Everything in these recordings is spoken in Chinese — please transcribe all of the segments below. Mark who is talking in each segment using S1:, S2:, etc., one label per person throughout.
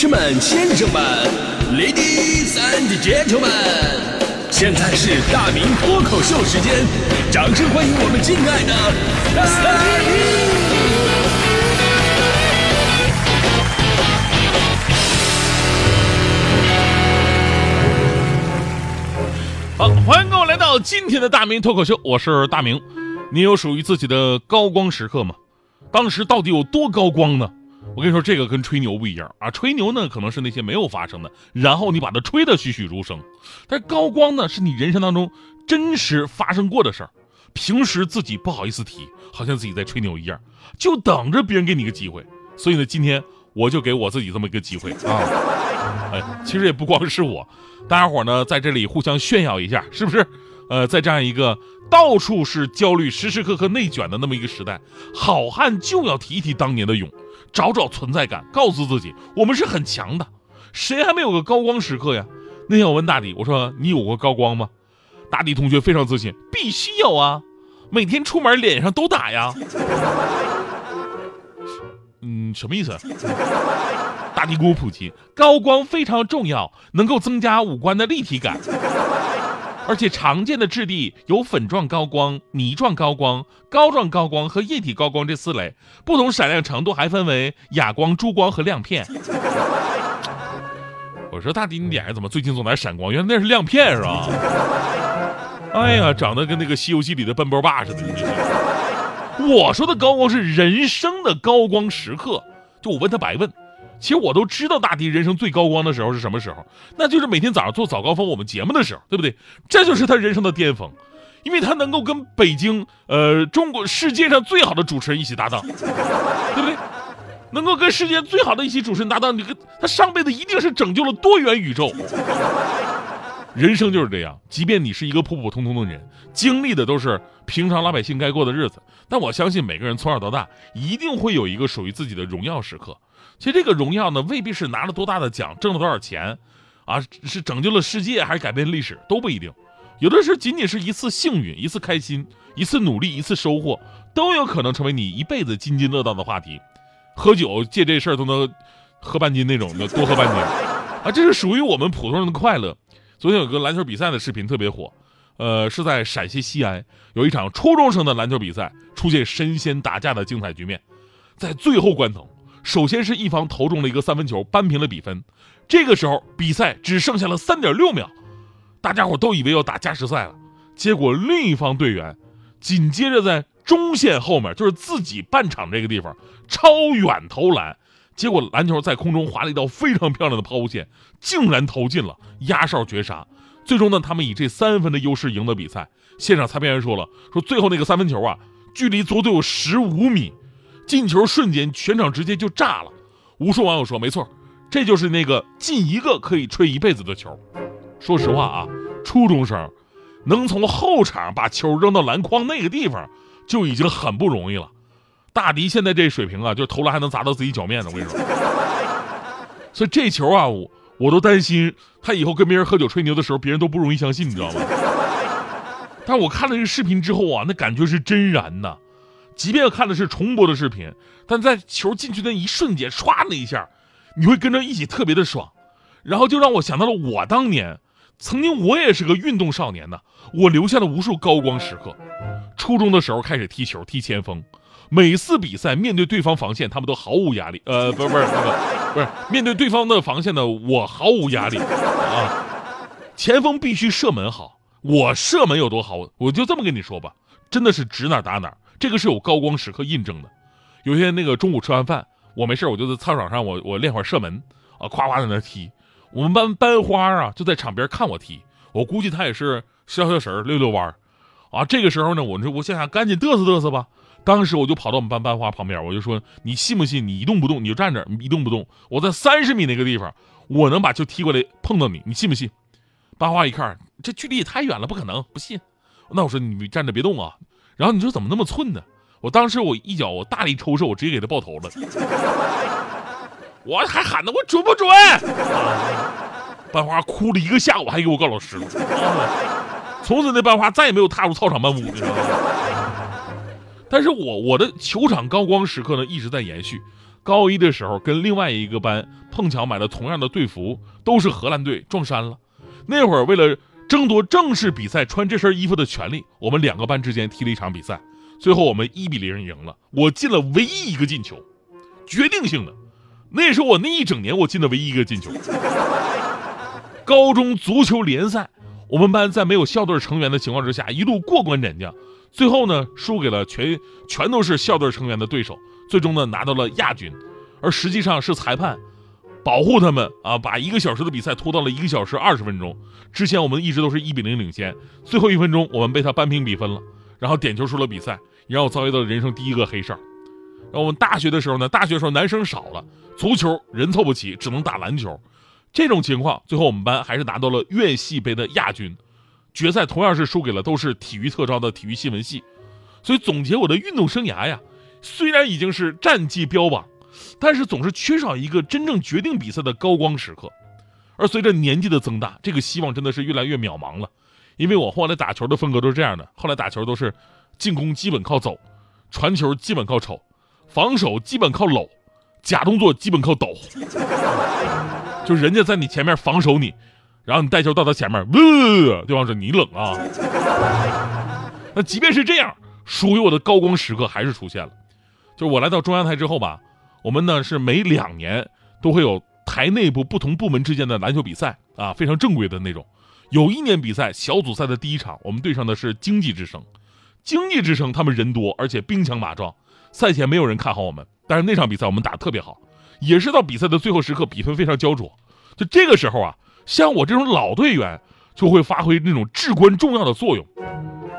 S1: 士们、先生们，Ladies and Gentlemen，现在是大明脱口秀时间，掌声欢迎我们敬爱的大明！
S2: 好，欢迎各位来到今天的大明脱口秀，我是大明。你有属于自己的高光时刻吗？当时到底有多高光呢？我跟你说，这个跟吹牛不一样啊！吹牛呢，可能是那些没有发生的，然后你把它吹得栩栩如生；但高光呢，是你人生当中真实发生过的事儿，平时自己不好意思提，好像自己在吹牛一样，就等着别人给你个机会。所以呢，今天我就给我自己这么一个机会啊！哎，其实也不光是我，大家伙呢在这里互相炫耀一下，是不是？呃，在这样一个到处是焦虑、时时刻刻内卷的那么一个时代，好汉就要提一提当年的勇。找找存在感，告诉自己我们是很强的。谁还没有个高光时刻呀？那天我问大迪，我说你有过高光吗？大迪同学非常自信，必须有啊！每天出门脸上都打呀。嗯，什么意思？大迪给我普及，高光非常重要，能够增加五官的立体感。而且常见的质地有粉状高光、泥状高光、膏状高光和液体高光这四类，不同闪亮程度还分为哑光、珠光和亮片。我说大迪，你脸上怎么最近总在闪光？原来那是亮片是吧？哎呀，长得跟那个《西游记》里的奔波霸似的。我说的高光是人生的高光时刻，就我问他白问。其实我都知道大迪人生最高光的时候是什么时候，那就是每天早上做早高峰我们节目的时候，对不对？这就是他人生的巅峰，因为他能够跟北京，呃，中国世界上最好的主持人一起搭档，对不对？能够跟世界最好的一起主持人搭档，你跟他上辈子一定是拯救了多元宇宙。人生就是这样，即便你是一个普普通通的人，经历的都是平常老百姓该过的日子，但我相信每个人从小到大一定会有一个属于自己的荣耀时刻。其实这个荣耀呢，未必是拿了多大的奖，挣了多少钱，啊，是拯救了世界还是改变历史都不一定。有的是仅仅是一次幸运，一次开心，一次努力，一次收获，都有可能成为你一辈子津津乐道的话题。喝酒借这事儿都能喝半斤那种的，多喝半斤啊，这是属于我们普通人的快乐。昨天有个篮球比赛的视频特别火，呃，是在陕西西安有一场初中生的篮球比赛，出现神仙打架的精彩局面。在最后关头，首先是一方投中了一个三分球，扳平了比分。这个时候比赛只剩下了三点六秒，大家伙都以为要打加时赛了。结果另一方队员紧接着在中线后面，就是自己半场这个地方超远投篮。结果篮球在空中划了一道非常漂亮的抛物线，竟然投进了，压哨绝杀。最终呢，他们以这三分的优势赢得比赛。现场裁判员说了，说最后那个三分球啊，距离足足有十五米，进球瞬间全场直接就炸了。无数网友说，没错，这就是那个进一个可以吹一辈子的球。说实话啊，初中生能从后场把球扔到篮筐那个地方，就已经很不容易了。大迪现在这水平啊，就投篮还能砸到自己脚面呢。我跟你说，所以这球啊，我我都担心他以后跟别人喝酒吹牛的时候，别人都不容易相信，你知道吗？但我看了这个视频之后啊，那感觉是真燃呐。即便看的是重播的视频，但在球进去的一瞬间，唰那一下，你会跟着一起特别的爽，然后就让我想到了我当年，曾经我也是个运动少年呢，我留下了无数高光时刻。初中的时候开始踢球，踢前锋。每次比赛面对对方防线，他们都毫无压力。呃，不是不是不是，不是面对对方的防线呢，我毫无压力啊。前锋必须射门好，我射门有多好，我就这么跟你说吧，真的是指哪打哪。这个是有高光时刻印证的。有些那个中午吃完饭，我没事我就在操场上，我我练会儿射门啊，夸夸在那踢。我们班班花啊就在场边看我踢，我估计他也是消消神溜溜弯儿啊。这个时候呢，我说我想想赶紧嘚瑟嘚瑟吧。当时我就跑到我们班班花旁边，我就说：“你信不信？你一动不动，你就站这儿一动不动。我在三十米那个地方，我能把球踢过来碰到你，你信不信？”班花一看，这距离也太远了，不可能，不信。那我说你站着别动啊。然后你说怎么那么寸呢？我当时我一脚我大力抽射，我直接给他爆头了。我还喊呢，我准不准？班花哭了一个下午，还给我告老师了。从此那班花再也没有踏入操场半步，但是我我的球场高光时刻呢一直在延续，高一的时候跟另外一个班碰巧买了同样的队服，都是荷兰队，撞衫了。那会儿为了争夺正式比赛穿这身衣服的权利，我们两个班之间踢了一场比赛，最后我们一比零赢了，我进了唯一一个进球，决定性的，那是我那一整年我进的唯一一个进球。高中足球联赛，我们班在没有校队成员的情况之下，一路过关斩将，最后呢输给了全全都是校队成员的对手，最终呢拿到了亚军，而实际上是裁判保护他们啊，把一个小时的比赛拖到了一个小时二十分钟。之前我们一直都是一比零领先，最后一分钟我们被他扳平比分了，然后点球输了比赛，也让我遭遇到了人生第一个黑哨。然后我们大学的时候呢，大学时候男生少了，足球人凑不齐，只能打篮球。这种情况，最后我们班还是拿到了院系杯的亚军，决赛同样是输给了都是体育特招的体育新闻系。所以总结我的运动生涯呀，虽然已经是战绩标榜，但是总是缺少一个真正决定比赛的高光时刻。而随着年纪的增大，这个希望真的是越来越渺茫了。因为我后来打球的风格都是这样的，后来打球都是进攻基本靠走，传球基本靠瞅，防守基本靠搂，假动作基本靠抖。就人家在你前面防守你，然后你带球到他前面，对方说你冷啊。那即便是这样，属于我的高光时刻还是出现了。就是我来到中央台之后吧，我们呢是每两年都会有台内部不同部门之间的篮球比赛啊，非常正规的那种。有一年比赛小组赛的第一场，我们对上的是经济之声。经济之声他们人多，而且兵强马壮，赛前没有人看好我们，但是那场比赛我们打得特别好。也是到比赛的最后时刻，比分非常焦灼。就这个时候啊，像我这种老队员就会发挥那种至关重要的作用。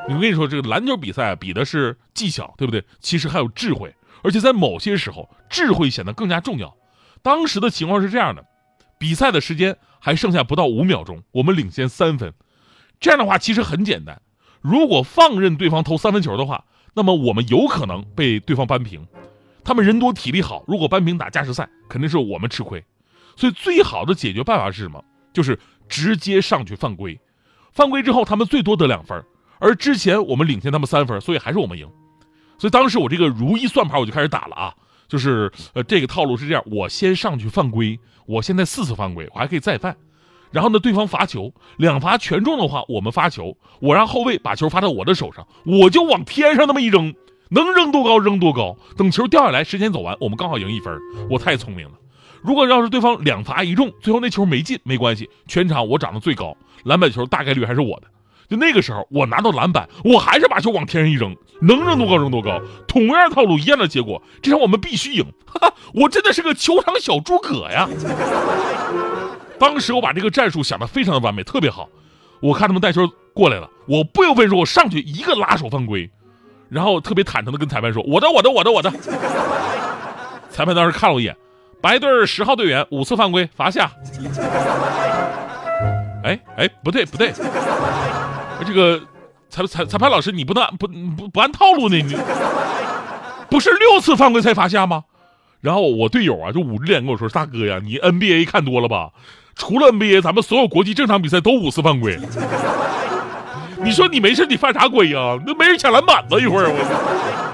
S2: 我跟你说，这个篮球比赛比的是技巧，对不对？其实还有智慧，而且在某些时候，智慧显得更加重要。当时的情况是这样的：比赛的时间还剩下不到五秒钟，我们领先三分。这样的话，其实很简单。如果放任对方投三分球的话，那么我们有可能被对方扳平。他们人多体力好，如果扳平打加时赛，肯定是我们吃亏。所以最好的解决办法是什么？就是直接上去犯规。犯规之后，他们最多得两分，而之前我们领先他们三分，所以还是我们赢。所以当时我这个如意算盘我就开始打了啊，就是呃这个套路是这样：我先上去犯规，我现在四次犯规，我还可以再犯。然后呢，对方罚球，两罚全中的话，我们发球，我让后卫把球发到我的手上，我就往天上那么一扔。能扔多高扔多高，等球掉下来，时间走完，我们刚好赢一分。我太聪明了。如果要是对方两罚一中，最后那球没进，没关系，全场我长得最高，篮板球大概率还是我的。就那个时候，我拿到篮板，我还是把球往天上一扔，能扔多高扔多高。同样套路，一样的结果，这场我们必须赢。哈哈，我真的是个球场小诸葛呀。当时我把这个战术想得非常的完美，特别好。我看他们带球过来了，我不由分说，我上去一个拉手犯规。然后特别坦诚的跟裁判说：“我的，我的，我的，我的。”裁判当时看了我一眼，白队十号队员五次犯规罚下。哎哎，不对不对，这个裁裁裁判老师，你不能不不不按套路呢？你不是六次犯规才罚下吗？然后我队友啊就捂着脸跟我说：“大哥呀，你 NBA 看多了吧？除了 NBA，咱们所有国际正常比赛都五次犯规。”你说你没事，你犯啥规呀？那没人抢篮板子一会儿我。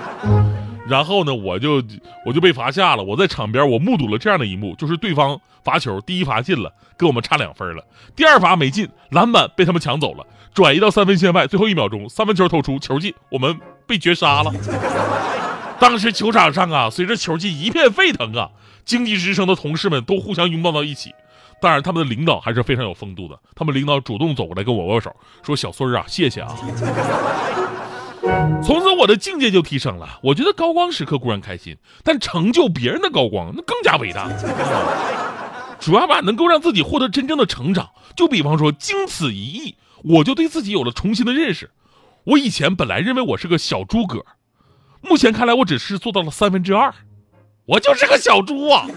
S2: 然后呢，我就我就被罚下了。我在场边，我目睹了这样的一幕，就是对方罚球，第一罚进了，跟我们差两分了；第二罚没进，篮板被他们抢走了，转移到三分线外，最后一秒钟三分球投出，球进，我们被绝杀了。当时球场上啊，随着球进一片沸腾啊，经济之声的同事们都互相拥抱到一起。当然，他们的领导还是非常有风度的。他们领导主动走过来跟我握手，说：“小孙儿啊，谢谢啊。”从此我的境界就提升了。我觉得高光时刻固然开心，但成就别人的高光那更加伟大。主要吧，能够让自己获得真正的成长。就比方说，经此一役，我就对自己有了重新的认识。我以前本来认为我是个小诸葛，目前看来，我只是做到了三分之二。我就是个小猪啊。